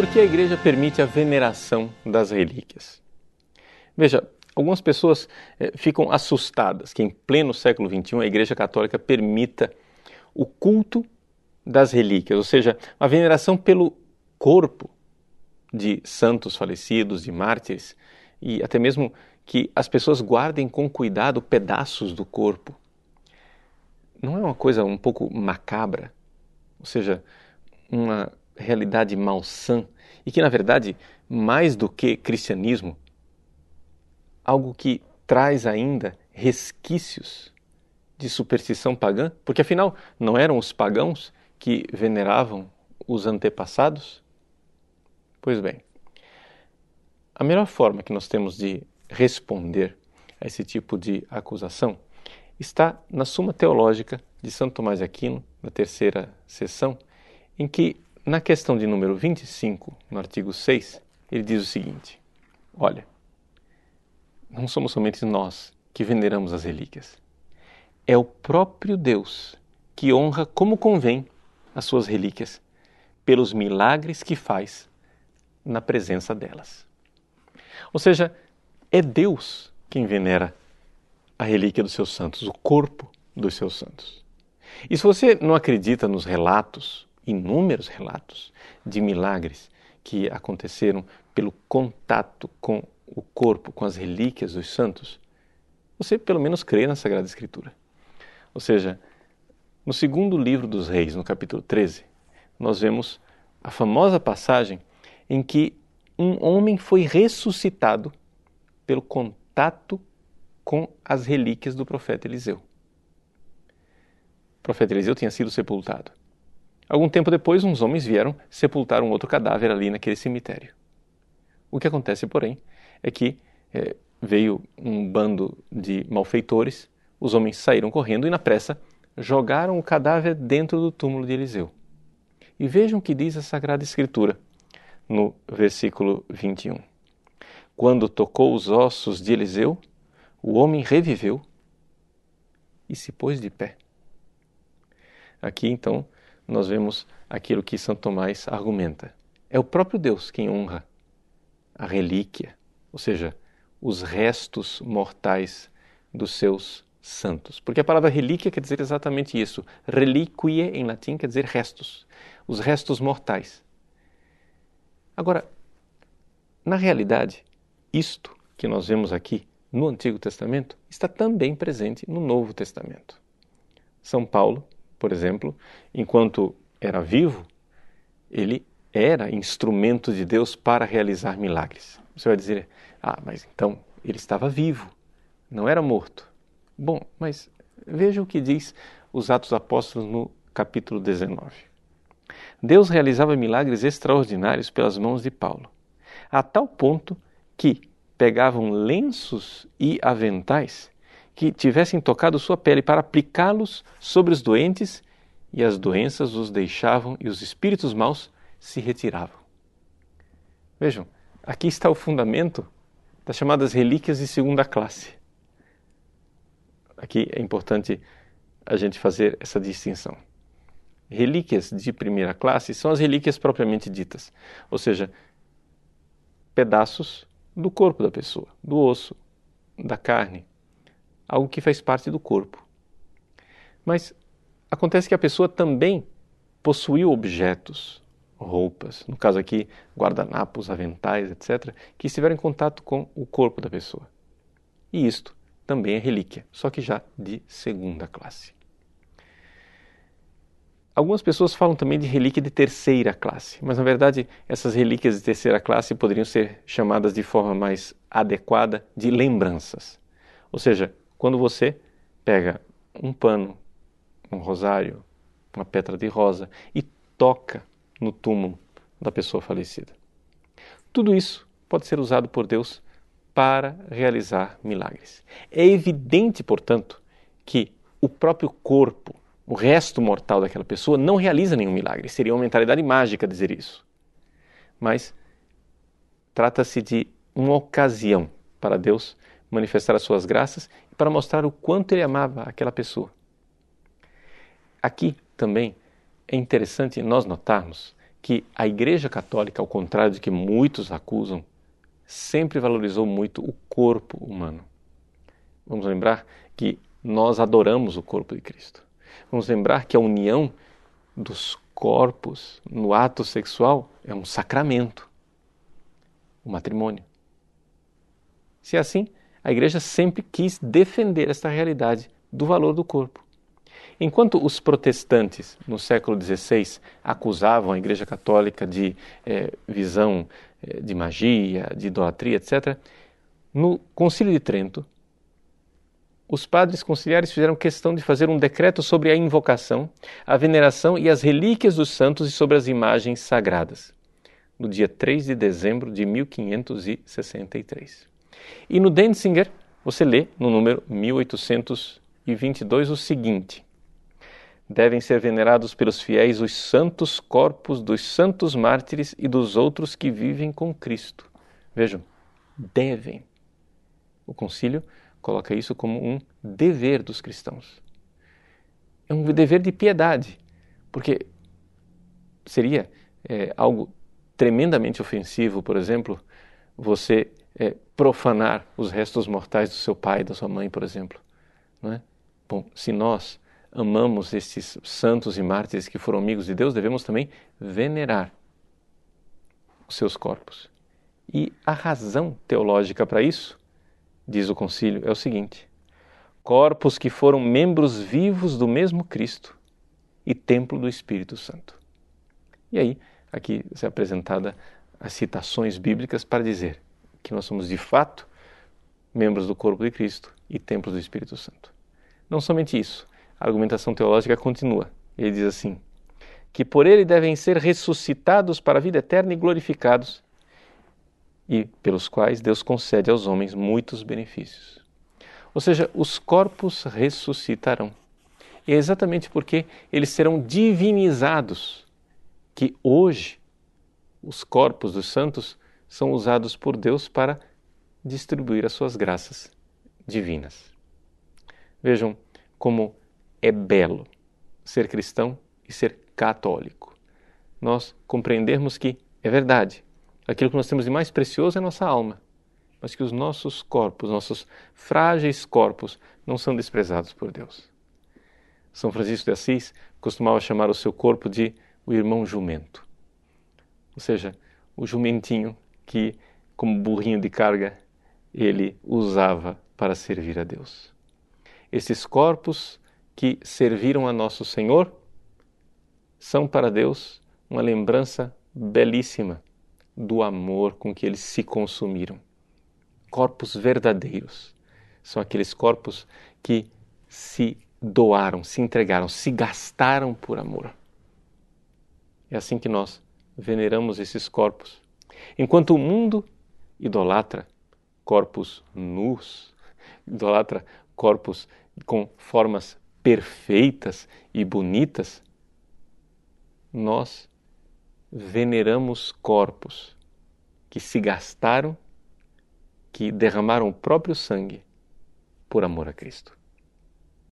por que a igreja permite a veneração das relíquias? Veja, algumas pessoas eh, ficam assustadas que em pleno século XXI a igreja católica permita o culto das relíquias, ou seja, a veneração pelo corpo de santos falecidos, de mártires, e até mesmo que as pessoas guardem com cuidado pedaços do corpo. Não é uma coisa um pouco macabra? Ou seja, uma realidade malsã e que, na verdade, mais do que cristianismo, algo que traz ainda resquícios de superstição pagã, porque afinal não eram os pagãos que veneravam os antepassados? Pois bem, a melhor forma que nós temos de responder a esse tipo de acusação está na Suma Teológica de Santo Tomás de Aquino, na terceira sessão, em que, na questão de número 25, no artigo 6, ele diz o seguinte: Olha, não somos somente nós que veneramos as relíquias. É o próprio Deus que honra como convém as suas relíquias, pelos milagres que faz na presença delas. Ou seja, é Deus quem venera a relíquia dos seus santos, o corpo dos seus santos. E se você não acredita nos relatos, inúmeros relatos de milagres que aconteceram pelo contato com o corpo, com as relíquias dos santos, você pelo menos crê na Sagrada Escritura. Ou seja, no segundo livro dos Reis, no capítulo 13, nós vemos a famosa passagem em que um homem foi ressuscitado pelo contato com as relíquias do profeta Eliseu. O profeta Eliseu tinha sido sepultado. Algum tempo depois, uns homens vieram sepultar um outro cadáver ali naquele cemitério. O que acontece, porém, é que é, veio um bando de malfeitores, os homens saíram correndo e, na pressa, jogaram o cadáver dentro do túmulo de Eliseu. E vejam o que diz a Sagrada Escritura no versículo 21. Quando tocou os ossos de Eliseu, o homem reviveu e se pôs de pé. Aqui então nós vemos aquilo que Santo Tomás argumenta. É o próprio Deus quem honra a relíquia, ou seja, os restos mortais dos seus santos. Porque a palavra relíquia quer dizer exatamente isso. Reliquie em latim quer dizer restos, os restos mortais. Agora, na realidade, isto que nós vemos aqui no Antigo Testamento está também presente no Novo Testamento. São Paulo, por exemplo, enquanto era vivo, ele era instrumento de Deus para realizar milagres. Você vai dizer, ah, mas então ele estava vivo, não era morto. Bom, mas veja o que diz os Atos Apóstolos no capítulo 19. Deus realizava milagres extraordinários pelas mãos de Paulo, a tal ponto que pegavam lenços e aventais que tivessem tocado sua pele para aplicá-los sobre os doentes e as doenças os deixavam e os espíritos maus se retiravam. Vejam, aqui está o fundamento das chamadas relíquias de segunda classe. Aqui é importante a gente fazer essa distinção relíquias de primeira classe são as relíquias propriamente ditas, ou seja, pedaços do corpo da pessoa, do osso, da carne, algo que faz parte do corpo. Mas acontece que a pessoa também possuiu objetos, roupas, no caso aqui, guardanapos, aventais, etc., que estiveram em contato com o corpo da pessoa. E isto também é relíquia, só que já de segunda classe. Algumas pessoas falam também de relíquia de terceira classe, mas na verdade essas relíquias de terceira classe poderiam ser chamadas de forma mais adequada de lembranças. Ou seja, quando você pega um pano, um rosário, uma pedra de rosa e toca no túmulo da pessoa falecida. Tudo isso pode ser usado por Deus para realizar milagres. É evidente, portanto, que o próprio corpo o resto mortal daquela pessoa não realiza nenhum milagre. Seria uma mentalidade mágica dizer isso. Mas trata-se de uma ocasião para Deus manifestar as suas graças e para mostrar o quanto ele amava aquela pessoa. Aqui também é interessante nós notarmos que a Igreja Católica, ao contrário de que muitos acusam, sempre valorizou muito o corpo humano. Vamos lembrar que nós adoramos o corpo de Cristo. Vamos lembrar que a união dos corpos no ato sexual é um sacramento, o matrimônio. Se é assim, a igreja sempre quis defender esta realidade do valor do corpo. Enquanto os protestantes, no século XVI, acusavam a Igreja Católica de é, visão é, de magia, de idolatria, etc., no Concílio de Trento, os padres conciliares fizeram questão de fazer um decreto sobre a invocação, a veneração e as relíquias dos santos e sobre as imagens sagradas, no dia 3 de dezembro de 1563. E no Denzinger, você lê no número 1822 o seguinte: Devem ser venerados pelos fiéis os santos corpos dos santos mártires e dos outros que vivem com Cristo. Vejam, devem. O concílio coloca isso como um dever dos cristãos. É um dever de piedade, porque seria é, algo tremendamente ofensivo, por exemplo, você é, profanar os restos mortais do seu pai, da sua mãe, por exemplo. Não é? Bom, se nós amamos esses santos e mártires que foram amigos de Deus, devemos também venerar os seus corpos. E a razão teológica para isso diz o concílio, é o seguinte: corpos que foram membros vivos do mesmo Cristo e templo do Espírito Santo. E aí, aqui é apresentada as citações bíblicas para dizer que nós somos de fato membros do corpo de Cristo e templos do Espírito Santo. Não somente isso, a argumentação teológica continua. Ele diz assim: que por ele devem ser ressuscitados para a vida eterna e glorificados, e pelos quais Deus concede aos homens muitos benefícios. Ou seja, os corpos ressuscitarão. E é exatamente porque eles serão divinizados que hoje os corpos dos santos são usados por Deus para distribuir as suas graças divinas. Vejam como é belo ser cristão e ser católico. Nós compreendermos que é verdade, aquilo que nós temos de mais precioso é a nossa alma, mas que os nossos corpos, nossos frágeis corpos, não são desprezados por Deus. São Francisco de Assis costumava chamar o seu corpo de o irmão jumento, ou seja, o jumentinho que, como burrinho de carga, ele usava para servir a Deus. Esses corpos que serviram a nosso Senhor são para Deus uma lembrança belíssima do amor com que eles se consumiram. Corpos verdadeiros são aqueles corpos que se doaram, se entregaram, se gastaram por amor. É assim que nós veneramos esses corpos. Enquanto o mundo idolatra corpos nus, idolatra corpos com formas perfeitas e bonitas, nós veneramos corpos que se gastaram, que derramaram o próprio sangue por amor a Cristo.